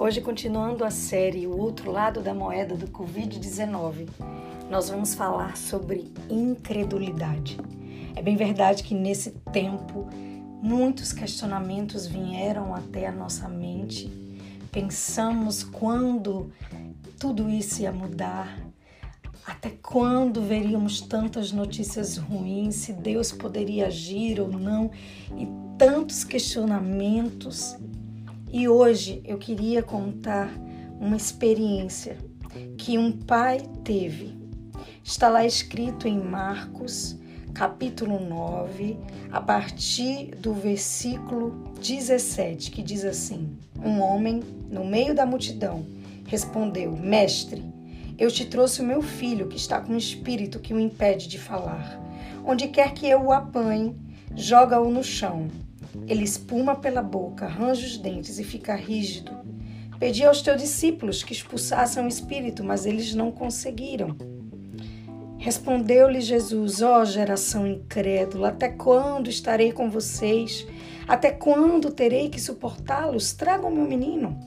Hoje, continuando a série O Outro Lado da Moeda do Covid-19, nós vamos falar sobre incredulidade. É bem verdade que nesse tempo muitos questionamentos vieram até a nossa mente. Pensamos quando tudo isso ia mudar, até quando veríamos tantas notícias ruins, se Deus poderia agir ou não, e tantos questionamentos. E hoje eu queria contar uma experiência que um pai teve. Está lá escrito em Marcos, capítulo 9, a partir do versículo 17, que diz assim: Um homem, no meio da multidão, respondeu: Mestre, eu te trouxe o meu filho que está com um espírito que o impede de falar. Onde quer que eu o apanhe, joga-o no chão ele espuma pela boca, arranja os dentes e fica rígido. Pedi aos teus discípulos que expulsassem o espírito, mas eles não conseguiram. Respondeu-lhe Jesus: Ó oh, geração incrédula, até quando estarei com vocês? Até quando terei que suportá-los? Tragam meu menino.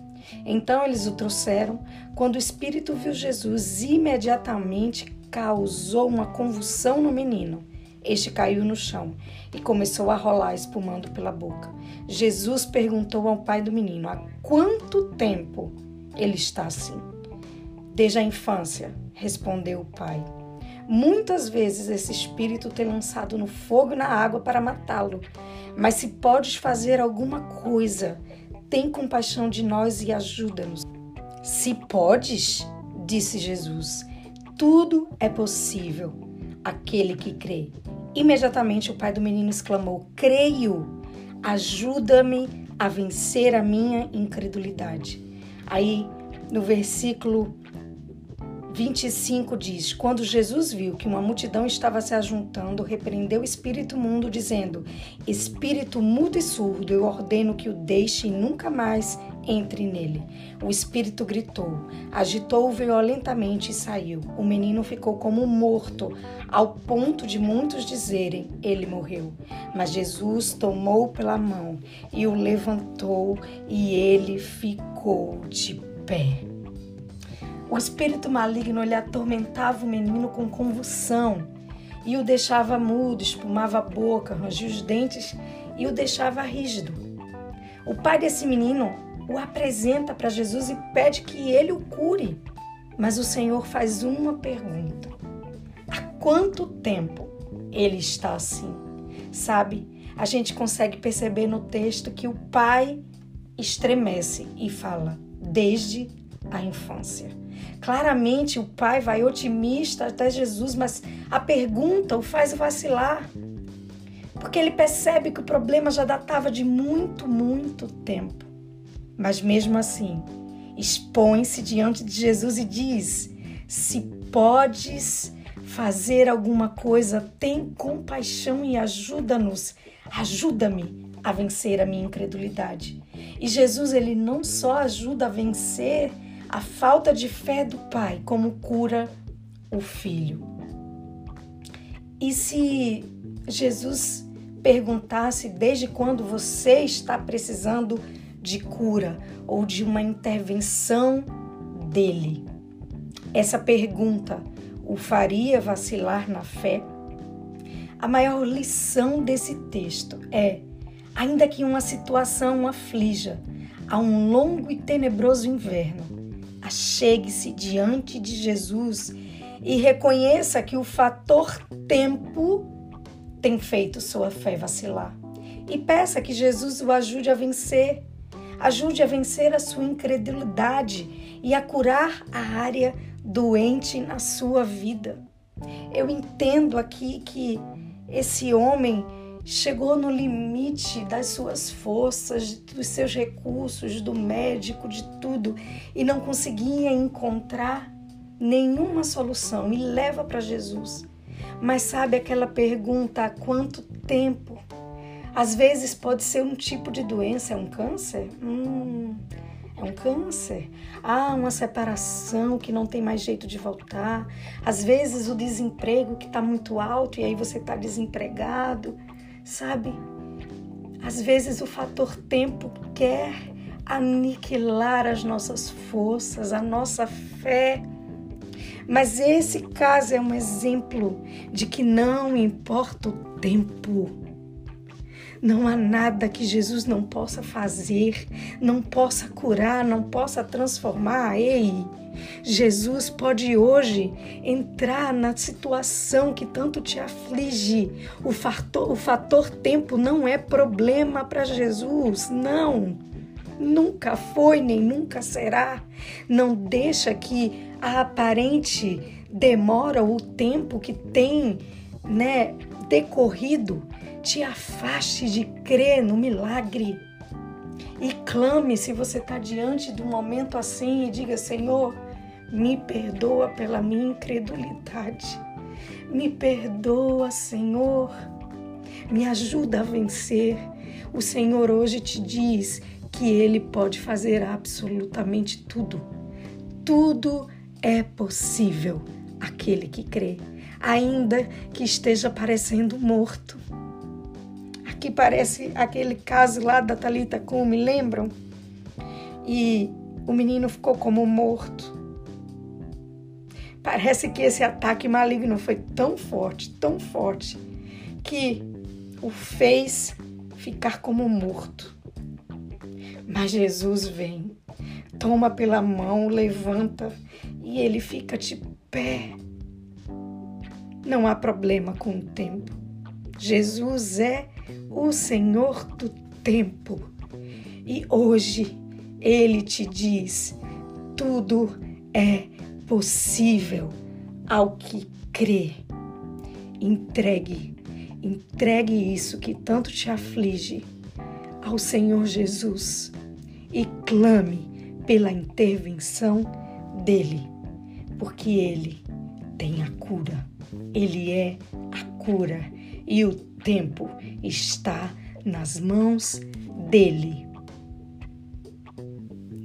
Então eles o trouxeram. Quando o espírito viu Jesus, imediatamente causou uma convulsão no menino este caiu no chão e começou a rolar, espumando pela boca. Jesus perguntou ao pai do menino: Há quanto tempo ele está assim? Desde a infância, respondeu o pai. Muitas vezes esse espírito tem lançado no fogo e na água para matá-lo. Mas se podes fazer alguma coisa, tem compaixão de nós e ajuda-nos. Se podes, disse Jesus, tudo é possível aquele que crê. Imediatamente o pai do menino exclamou: Creio, ajuda-me a vencer a minha incredulidade. Aí, no versículo 25 diz: Quando Jesus viu que uma multidão estava se ajuntando, repreendeu o espírito mundo, dizendo: Espírito mudo e surdo, eu ordeno que o deixe e nunca mais entre nele. O espírito gritou, agitou-o violentamente e saiu. O menino ficou como morto, ao ponto de muitos dizerem: Ele morreu. Mas Jesus tomou pela mão e o levantou, e ele ficou de pé. O espírito maligno lhe atormentava o menino com convulsão e o deixava mudo, espumava a boca, rangia os dentes e o deixava rígido. O pai desse menino o apresenta para Jesus e pede que ele o cure. Mas o Senhor faz uma pergunta: há quanto tempo ele está assim? Sabe, a gente consegue perceber no texto que o pai estremece e fala: desde a infância. Claramente o pai vai otimista até Jesus, mas a pergunta o faz vacilar. Porque ele percebe que o problema já datava de muito, muito tempo. Mas mesmo assim, expõe-se diante de Jesus e diz: Se podes fazer alguma coisa, tem compaixão e ajuda-nos. Ajuda-me a vencer a minha incredulidade. E Jesus, ele não só ajuda a vencer a falta de fé do pai, como cura o filho. E se Jesus perguntasse desde quando você está precisando de cura ou de uma intervenção dele? Essa pergunta o faria vacilar na fé? A maior lição desse texto é: ainda que uma situação aflija, a um longo e tenebroso inverno, achegue-se diante de Jesus e reconheça que o fator tempo tem feito sua fé vacilar. E peça que Jesus o ajude a vencer ajude a vencer a sua incredulidade e a curar a área doente na sua vida. Eu entendo aqui que esse homem chegou no limite das suas forças, dos seus recursos, do médico, de tudo, e não conseguia encontrar nenhuma solução e leva para Jesus. Mas sabe aquela pergunta: há quanto tempo às vezes pode ser um tipo de doença, é um câncer? Hum, é um câncer. Ah, uma separação que não tem mais jeito de voltar. Às vezes o desemprego que está muito alto e aí você está desempregado, sabe? Às vezes o fator tempo quer aniquilar as nossas forças, a nossa fé. Mas esse caso é um exemplo de que não importa o tempo. Não há nada que Jesus não possa fazer, não possa curar, não possa transformar. Ei, Jesus pode hoje entrar na situação que tanto te aflige. O fator, o fator tempo não é problema para Jesus, não. Nunca foi nem nunca será. Não deixa que a aparente demora, o tempo que tem, né, decorrido, te afaste de crer no milagre. E clame se você está diante de um momento assim e diga: Senhor, me perdoa pela minha incredulidade. Me perdoa, Senhor. Me ajuda a vencer. O Senhor hoje te diz que Ele pode fazer absolutamente tudo. Tudo é possível aquele que crê, ainda que esteja parecendo morto. Aqui parece aquele caso lá da Talita me lembram? E o menino ficou como morto. Parece que esse ataque maligno foi tão forte, tão forte, que o fez ficar como morto. Mas Jesus vem, toma pela mão, levanta e ele fica de pé. Não há problema com o tempo. Jesus é o Senhor do tempo. E hoje ele te diz: tudo é possível ao que crê. Entregue, entregue isso que tanto te aflige ao Senhor Jesus e clame pela intervenção dele, porque ele tem a cura. Ele é a cura e o tempo está nas mãos dele.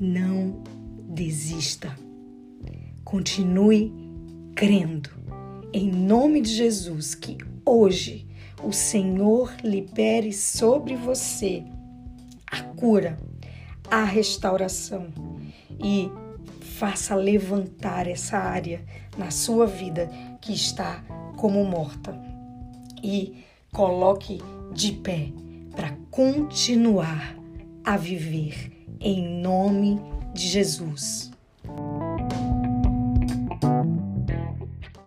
Não desista. Continue crendo. Em nome de Jesus, que hoje o Senhor libere sobre você a cura, a restauração e faça levantar essa área na sua vida que está como morta e coloque de pé para continuar a viver em nome de Jesus.